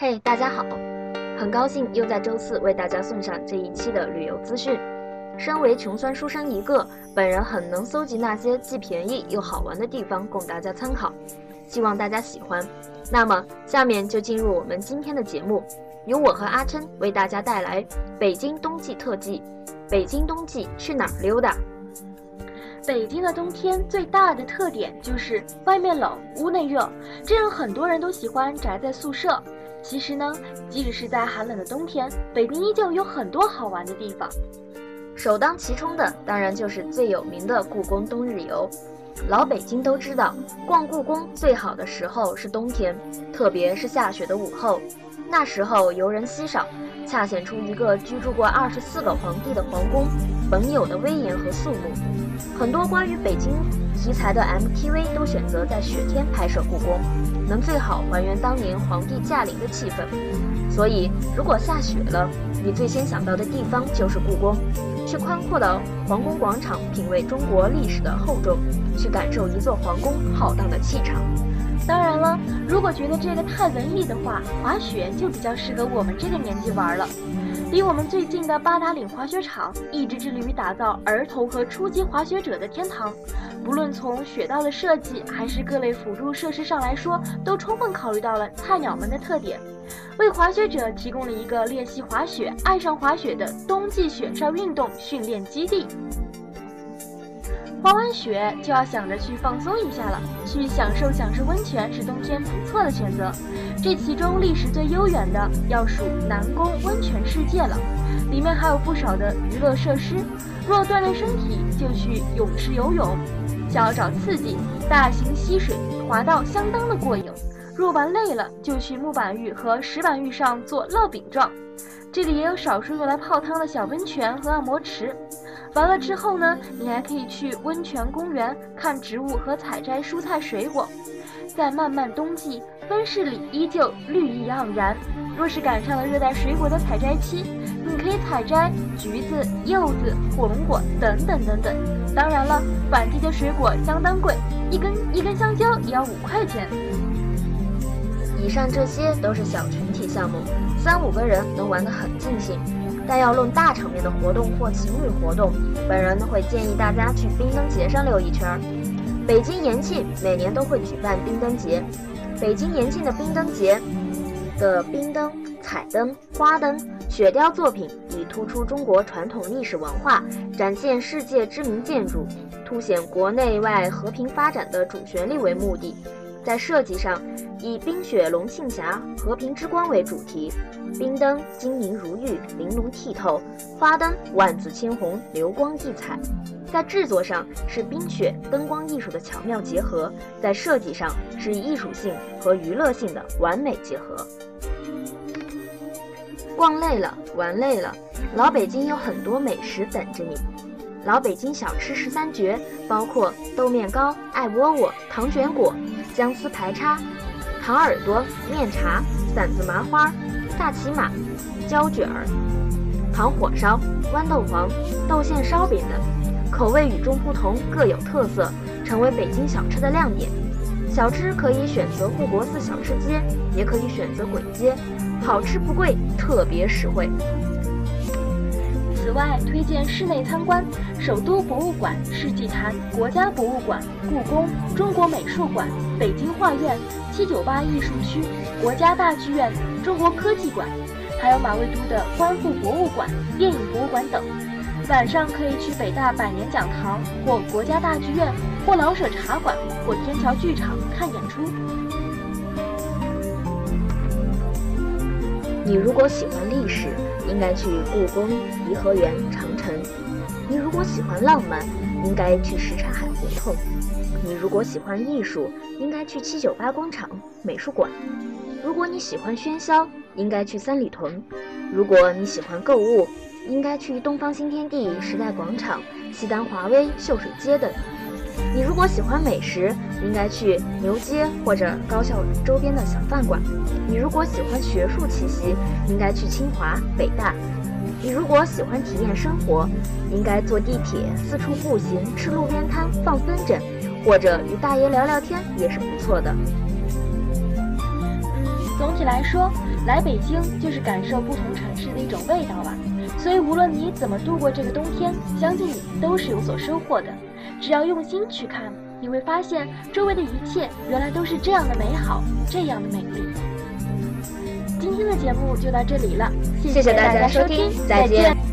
嘿，大家好，很高兴又在周四为大家送上这一期的旅游资讯。身为穷酸书生一个，本人很能搜集那些既便宜又好玩的地方供大家参考，希望大家喜欢。那么，下面就进入我们今天的节目，由我和阿琛为大家带来北京冬季特辑。北京冬季去哪儿溜达？北京的冬天最大的特点就是外面冷，屋内热，这让很多人都喜欢宅在宿舍。其实呢，即使是在寒冷的冬天，北京依旧有很多好玩的地方。首当其冲的当然就是最有名的故宫冬日游。老北京都知道，逛故宫最好的时候是冬天，特别是下雪的午后，那时候游人稀少，恰显出一个居住过二十四个皇帝的皇宫本有的威严和肃穆。很多关于北京题材的 MTV 都选择在雪天拍摄故宫，能最好还原当年皇帝驾临的气氛。所以，如果下雪了，你最先想到的地方就是故宫，去宽阔的皇宫广场品味中国历史的厚重，去感受一座皇宫浩荡的气场。当然了，如果觉得这个太文艺的话，滑雪就比较适合我们这个年纪玩了。离我们最近的八达岭滑雪场一直致力于打造儿童和初级滑雪者的天堂，不论从雪道的设计还是各类辅助设施上来说，都充分考虑到了菜鸟们的特点，为滑雪者提供了一个练习滑雪、爱上滑雪的冬季雪上运动训练基地。滑完雪就要想着去放松一下了，去享受享受温泉是冬天不错的选择。这其中历史最悠远的要数南宫温泉世界了，里面还有不少的娱乐设施。若锻炼身体，就去泳池游泳；想要找刺激，大型溪水滑道相当的过瘾。若玩累了，就去木板浴和石板浴上做烙饼状。这里也有少数用来泡汤的小温泉和按摩池。完了之后呢，你还可以去温泉公园看植物和采摘蔬菜水果。在漫漫冬季，温室里依旧绿意盎然。若是赶上了热带水果的采摘期，你可以采摘橘子、柚子、火龙果等等等等。当然了，反季的水果相当贵，一根一根香蕉也要五块钱。以上这些都是小群体项目，三五个人能玩得很尽兴。但要论大场面的活动或情侣活动，本人会建议大家去冰灯节上溜一圈。北京延庆每年都会举办冰灯节，北京延庆的冰灯节的冰灯、彩灯、花灯、雪雕作品，以突出中国传统历史文化、展现世界知名建筑、凸显国内外和平发展的主旋律为目的。在设计上，以冰雪龙庆峡、和平之光为主题，冰灯晶莹如玉、玲珑剔透，花灯万紫千红、流光溢彩。在制作上是冰雪灯光艺术的巧妙结合，在设计上是艺术性和娱乐性的完美结合。逛累了，玩累了，老北京有很多美食等着你。老北京小吃十三绝，包括豆面糕、艾窝窝、糖卷果。姜丝排叉、糖耳朵、面茶、馓子麻花、大骑马、焦卷儿、糖火烧、豌豆黄、豆馅烧饼等，口味与众不同，各有特色，成为北京小吃的亮点。小吃可以选择护国寺小吃街，也可以选择簋街，好吃不贵，特别实惠。此外，推荐室内参观首都博物馆、世纪坛、国家博物馆、故宫、中国美术馆、北京画院、七九八艺术区、国家大剧院、中国科技馆，还有马未都的观复博物馆、电影博物馆等。晚上可以去北大百年讲堂，或国家大剧院，或老舍茶馆，或天桥剧场看演出。你如果喜欢历史，应该去故宫、颐和园、长城；你如果喜欢浪漫，应该去什刹海胡同；你如果喜欢艺术，应该去七九八广场美术馆；如果你喜欢喧嚣，应该去三里屯；如果你喜欢购物，应该去东方新天地、时代广场、西单华威、秀水街等。你如果喜欢美食，应该去牛街或者高校周边的小饭馆；你如果喜欢学术气息应该去清华北大。你如果喜欢体验生活应该坐地铁四处步行吃路边摊放风筝或者与大爷聊聊天也是不错的。嗯总体来说来北京就是感受不同城市的一种味道吧。所以无论你怎么度过这个冬天相信你都是有所收获的。只要用心去看你会发现周围的一切原来都是这样的美好这样的美丽。今天的节目就到这里了谢谢大家收听再见。